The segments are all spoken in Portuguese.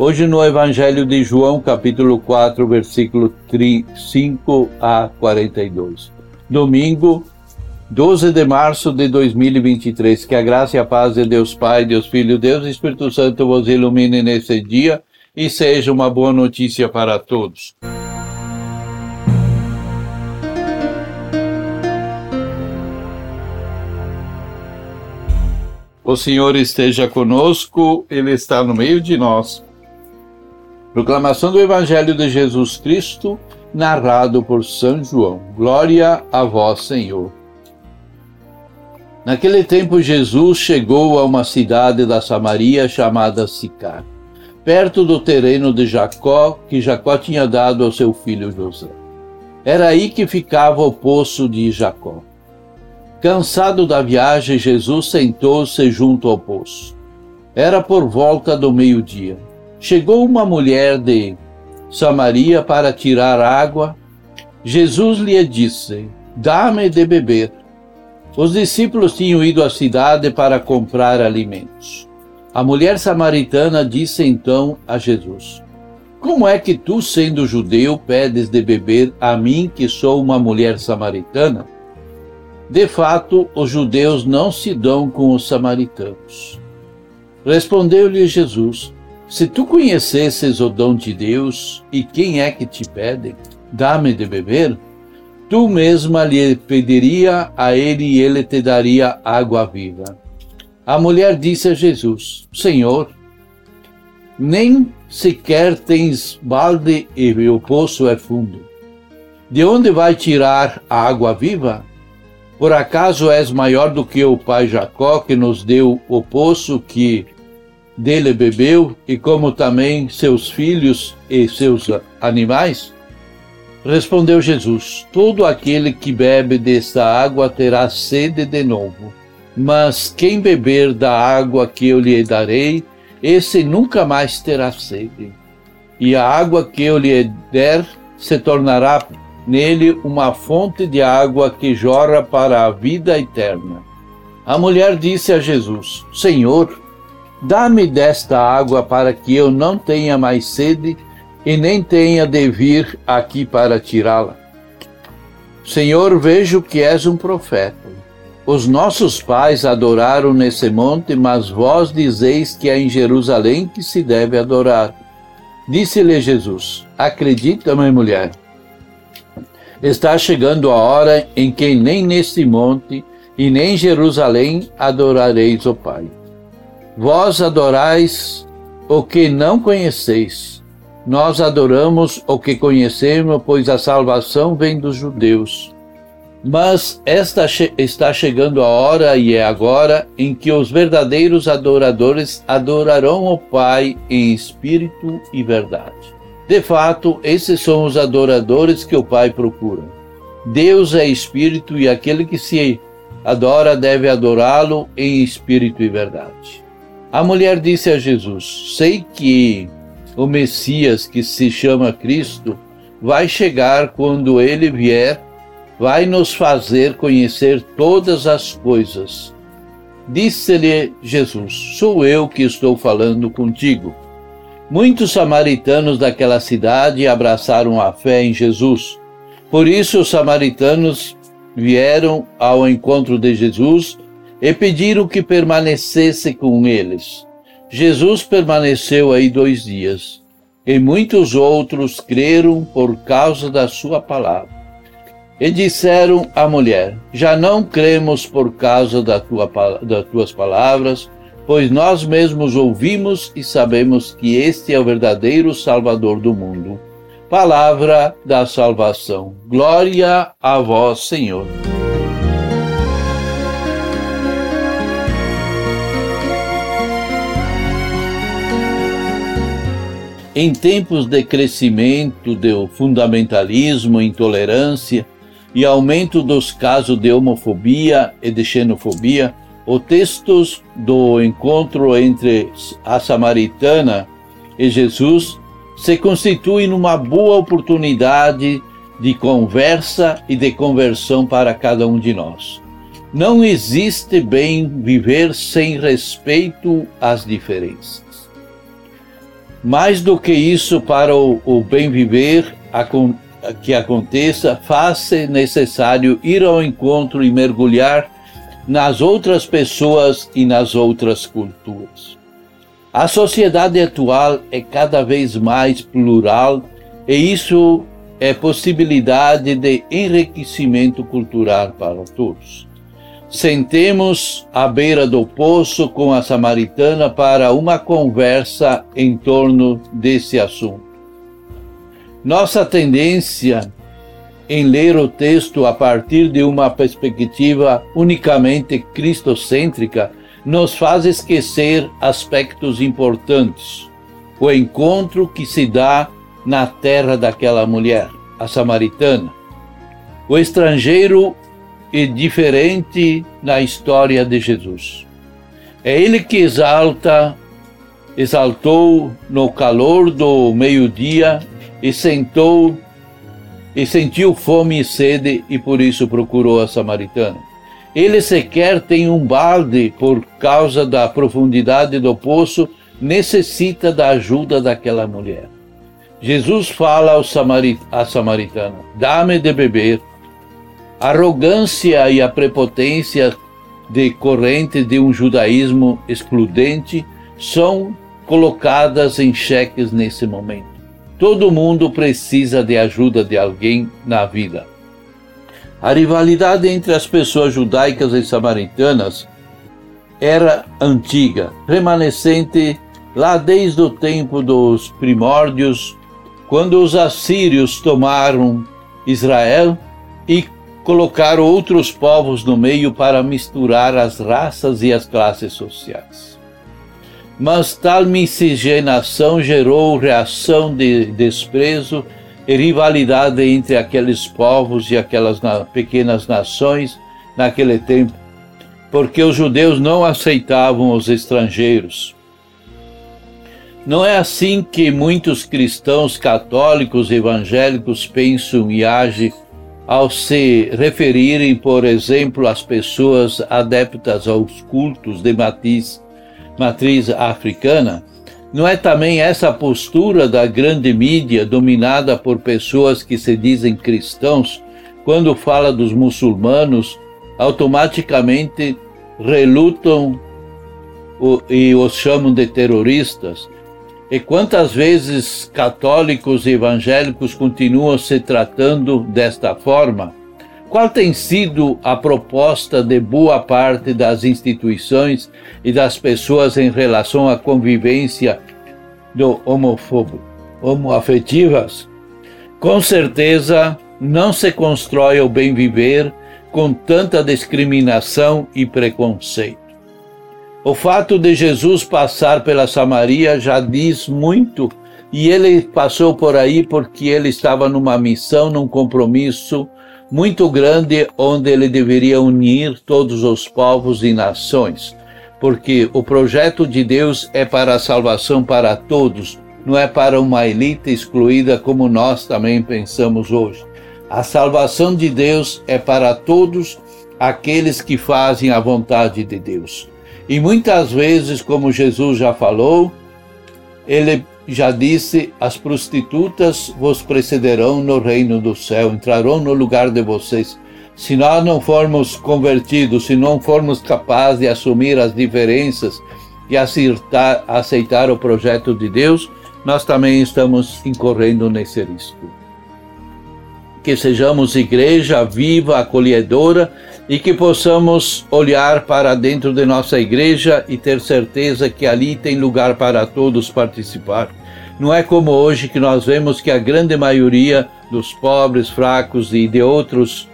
Hoje no Evangelho de João, capítulo 4, versículo 5 a 42. Domingo, 12 de março de 2023. Que a graça e a paz de Deus Pai, Deus Filho, Deus Espírito Santo vos ilumine nesse dia e seja uma boa notícia para todos. O Senhor esteja conosco, Ele está no meio de nós. Proclamação do Evangelho de Jesus Cristo, narrado por São João. Glória a vós, Senhor. Naquele tempo, Jesus chegou a uma cidade da Samaria chamada Sicar, perto do terreno de Jacó, que Jacó tinha dado ao seu filho José. Era aí que ficava o poço de Jacó. Cansado da viagem, Jesus sentou-se junto ao poço. Era por volta do meio-dia. Chegou uma mulher de Samaria para tirar água. Jesus lhe disse: Dá-me de beber. Os discípulos tinham ido à cidade para comprar alimentos. A mulher samaritana disse então a Jesus: Como é que tu, sendo judeu, pedes de beber a mim, que sou uma mulher samaritana? De fato, os judeus não se dão com os samaritanos. Respondeu-lhe Jesus: Se tu conhecesses o dom de Deus e quem é que te pede, dá-me de beber, tu mesma lhe pediria a ele e ele te daria água viva. A mulher disse a Jesus: Senhor, nem sequer tens balde e o poço é fundo. De onde vai tirar a água viva? Por acaso és maior do que o pai Jacó, que nos deu o poço que dele bebeu, e como também seus filhos e seus animais? Respondeu Jesus: Todo aquele que bebe desta água terá sede de novo. Mas quem beber da água que eu lhe darei, esse nunca mais terá sede. E a água que eu lhe der se tornará nele uma fonte de água que jorra para a vida eterna. A mulher disse a Jesus: Senhor, dá-me desta água para que eu não tenha mais sede e nem tenha de vir aqui para tirá-la. Senhor, vejo que és um profeta. Os nossos pais adoraram nesse monte, mas vós dizeis que é em Jerusalém que se deve adorar. Disse-lhe Jesus: Acredita, minha mulher está chegando a hora em que nem neste monte e nem em Jerusalém adorareis o Pai. Vós adorais o que não conheceis. Nós adoramos o que conhecemos, pois a salvação vem dos judeus. Mas esta está chegando a hora, e é agora, em que os verdadeiros adoradores adorarão o Pai em espírito e verdade. De fato, esses são os adoradores que o Pai procura. Deus é espírito e aquele que se adora deve adorá-lo em espírito e verdade. A mulher disse a Jesus: Sei que o Messias, que se chama Cristo, vai chegar quando ele vier, vai nos fazer conhecer todas as coisas. Disse-lhe Jesus: Sou eu que estou falando contigo. Muitos samaritanos daquela cidade abraçaram a fé em Jesus. Por isso, os samaritanos vieram ao encontro de Jesus e pediram que permanecesse com eles. Jesus permaneceu aí dois dias, e muitos outros creram por causa da sua palavra. E disseram à mulher: Já não cremos por causa da tua, das tuas palavras, pois nós mesmos ouvimos e sabemos que este é o verdadeiro Salvador do mundo. Palavra da salvação. Glória a vós, Senhor. Em tempos de crescimento do fundamentalismo, intolerância e aumento dos casos de homofobia e de xenofobia, os textos do encontro entre a samaritana e Jesus se constituem numa boa oportunidade de conversa e de conversão para cada um de nós. Não existe bem viver sem respeito às diferenças. Mais do que isso, para o, o bem viver que aconteça, faz-se necessário ir ao encontro e mergulhar nas outras pessoas e nas outras culturas. A sociedade atual é cada vez mais plural e isso é possibilidade de enriquecimento cultural para todos. Sentemos à beira do poço com a samaritana para uma conversa em torno desse assunto. Nossa tendência em ler o texto a partir de uma perspectiva unicamente cristocêntrica nos faz esquecer aspectos importantes. O encontro que se dá na terra daquela mulher, a samaritana. O estrangeiro e diferente na história de Jesus. É ele que exalta, exaltou no calor do meio-dia e sentou e sentiu fome e sede e por isso procurou a samaritana. Ele sequer tem um balde por causa da profundidade do poço, necessita da ajuda daquela mulher. Jesus fala ao à samaritana: Dá-me de beber a arrogância e a prepotência decorrentes de um judaísmo excludente são colocadas em xeques nesse momento. Todo mundo precisa de ajuda de alguém na vida. A rivalidade entre as pessoas judaicas e samaritanas era antiga, remanescente lá desde o tempo dos primórdios, quando os assírios tomaram Israel e colocar outros povos no meio para misturar as raças e as classes sociais. Mas tal miscigenação gerou reação de desprezo e rivalidade entre aqueles povos e aquelas pequenas nações naquele tempo, porque os judeus não aceitavam os estrangeiros. Não é assim que muitos cristãos católicos evangélicos pensam e agem ao se referirem, por exemplo, às pessoas adeptas aos cultos de matriz, matriz africana, não é também essa postura da grande mídia dominada por pessoas que se dizem cristãos, quando fala dos muçulmanos, automaticamente relutam e os chamam de terroristas, e quantas vezes católicos e evangélicos continuam se tratando desta forma? Qual tem sido a proposta de boa parte das instituições e das pessoas em relação à convivência do homofóbico, homoafetivas? Com certeza, não se constrói o bem viver com tanta discriminação e preconceito. O fato de Jesus passar pela Samaria já diz muito, e ele passou por aí porque ele estava numa missão, num compromisso muito grande, onde ele deveria unir todos os povos e nações, porque o projeto de Deus é para a salvação para todos, não é para uma elite excluída como nós também pensamos hoje. A salvação de Deus é para todos aqueles que fazem a vontade de Deus. E muitas vezes, como Jesus já falou, ele já disse: as prostitutas vos precederão no reino do céu, entrarão no lugar de vocês. Se nós não formos convertidos, se não formos capazes de assumir as diferenças e aceitar, aceitar o projeto de Deus, nós também estamos incorrendo nesse risco. Que sejamos igreja viva, acolhedora e que possamos olhar para dentro de nossa igreja e ter certeza que ali tem lugar para todos participar. Não é como hoje que nós vemos que a grande maioria dos pobres, fracos e de outros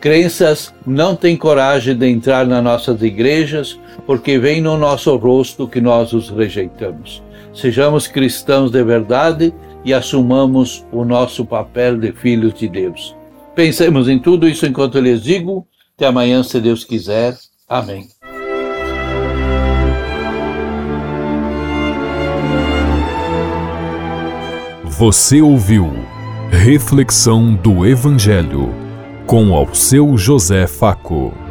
crenças não tem coragem de entrar nas nossas igrejas porque vem no nosso rosto que nós os rejeitamos. Sejamos cristãos de verdade e assumamos o nosso papel de filhos de Deus. Pensemos em tudo isso enquanto eu lhes digo. Até amanhã, se Deus quiser. Amém. Você ouviu Reflexão do Evangelho com ao seu José Faco.